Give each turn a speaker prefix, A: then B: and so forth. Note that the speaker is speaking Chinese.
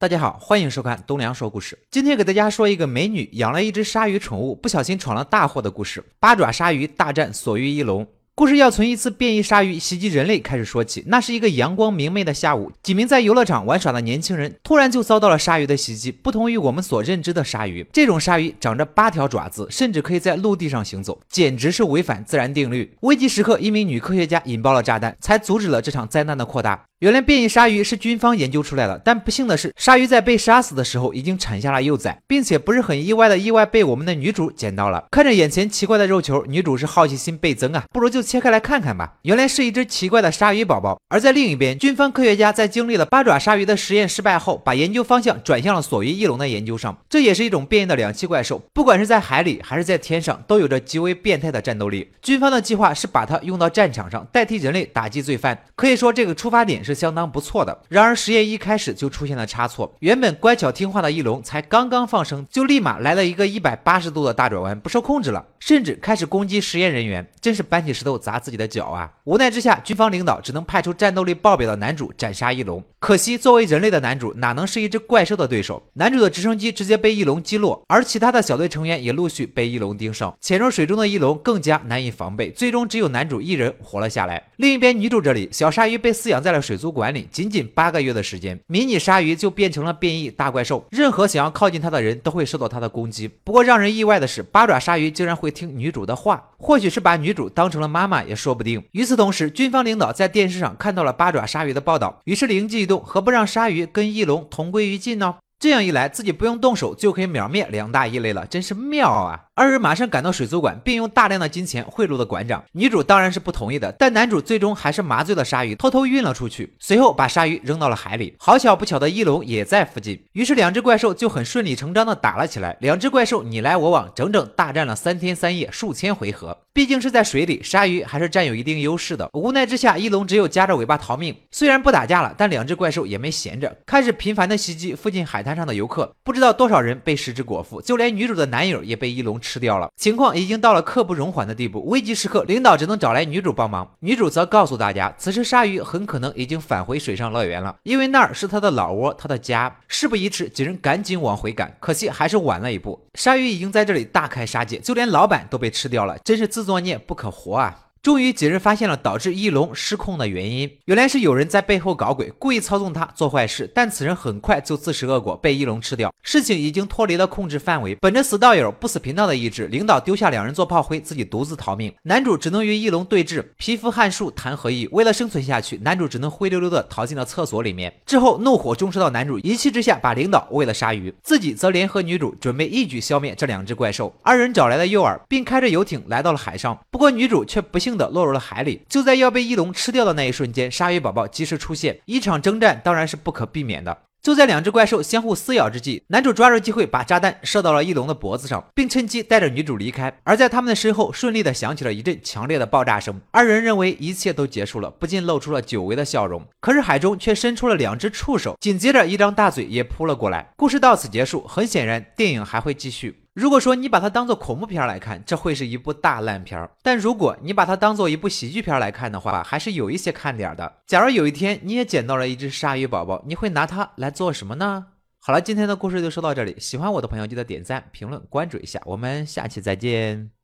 A: 大家好，欢迎收看东梁说故事。今天给大家说一个美女养了一只鲨鱼宠物，不小心闯了大祸的故事。八爪鲨鱼大战索鱼翼龙。故事要从一次变异鲨鱼袭击人类开始说起。那是一个阳光明媚的下午，几名在游乐场玩耍的年轻人突然就遭到了鲨鱼的袭击。不同于我们所认知的鲨鱼，这种鲨鱼长着八条爪子，甚至可以在陆地上行走，简直是违反自然定律。危急时刻，一名女科学家引爆了炸弹，才阻止了这场灾难的扩大。原来变异鲨鱼是军方研究出来的，但不幸的是，鲨鱼在被杀死的时候已经产下了幼崽，并且不是很意外的意外被我们的女主捡到了。看着眼前奇怪的肉球，女主是好奇心倍增啊，不如就切开来看看吧。原来是一只奇怪的鲨鱼宝宝。而在另一边，军方科学家在经历了八爪鲨鱼的实验失败后，把研究方向转向了索鱼翼龙的研究上。这也是一种变异的两栖怪兽，不管是在海里还是在天上，都有着极为变态的战斗力。军方的计划是把它用到战场上，代替人类打击罪犯。可以说，这个出发点是相当不错的。然而实验一开始就出现了差错，原本乖巧听话的翼龙才刚刚放生，就立马来了一个一百八十度的大转弯，不受控制了，甚至开始攻击实验人员，真是搬起石头砸自己的脚啊！无奈之下，军方领导只能派出战斗力爆表的男主斩杀翼龙。可惜作为人类的男主哪能是一只怪兽的对手？男主的直升机直接被翼龙击落，而其他的小队成员也陆续被翼龙盯上，潜入水中的翼龙更加难以防备，最终只有男主一人活了下来。另一边，女主这里，小鲨鱼被饲养在了水族馆里，仅仅。仅八个月的时间，迷你鲨鱼就变成了变异大怪兽，任何想要靠近它的人都会受到它的攻击。不过让人意外的是，八爪鲨鱼竟然会听女主的话，或许是把女主当成了妈妈也说不定。与此同时，军方领导在电视上看到了八爪鲨鱼的报道，于是灵机一动，何不让鲨鱼跟翼龙同归于尽呢？这样一来，自己不用动手就可以秒灭两大异类了，真是妙啊！二人马上赶到水族馆，并用大量的金钱贿赂了馆长。女主当然是不同意的，但男主最终还是麻醉了鲨鱼，偷偷运了出去，随后把鲨鱼扔到了海里。好巧不巧的，翼龙也在附近，于是两只怪兽就很顺理成章的打了起来。两只怪兽你来我往，整整大战了三天三夜，数千回合。毕竟是在水里，鲨鱼还是占有一定优势的。无奈之下，翼龙只有夹着尾巴逃命。虽然不打架了，但两只怪兽也没闲着，开始频繁的袭击附近海上的游客。不知道多少人被食之果腹，就连女主的男友也被翼龙吃掉了。情况已经到了刻不容缓的地步，危急时刻，领导只能找来女主帮忙。女主则告诉大家，此时鲨鱼很可能已经返回水上乐园了，因为那儿是他的老窝，他的家。事不宜迟，几人赶紧往回赶，可惜还是晚了一步。鲨鱼已经在这里大开杀戒，就连老板都被吃掉了，真是自作孽不可活啊！终于，几人发现了导致翼龙失控的原因，原来是有人在背后搞鬼，故意操纵他做坏事。但此人很快就自食恶果，被翼龙吃掉。事情已经脱离了控制范围。本着死道友不死贫道的意志，领导丢下两人做炮灰，自己独自逃命。男主只能与翼龙对峙，皮肤汗数谈何易？为了生存下去，男主只能灰溜溜的逃进了厕所里面。之后怒火中烧的男主一气之下把领导喂了鲨鱼，自己则联合女主准备一举消灭这两只怪兽。二人找来了诱饵，并开着游艇来到了海上。不过女主却不幸。的落入了海里。就在要被翼龙吃掉的那一瞬间，鲨鱼宝宝及时出现，一场征战当然是不可避免的。就在两只怪兽相互撕咬之际，男主抓住机会把炸弹射到了翼龙的脖子上，并趁机带着女主离开。而在他们的身后，顺利的响起了一阵强烈的爆炸声。二人认为一切都结束了，不禁露出了久违的笑容。可是海中却伸出了两只触手，紧接着一张大嘴也扑了过来。故事到此结束。很显然，电影还会继续。如果说你把它当做恐怖片来看，这会是一部大烂片儿；但如果你把它当做一部喜剧片来看的话，还是有一些看点的。假如有一天你也捡到了一只鲨鱼宝宝，你会拿它来做什么呢？好了，今天的故事就说到这里。喜欢我的朋友记得点赞、评论、关注一下，我们下期再见。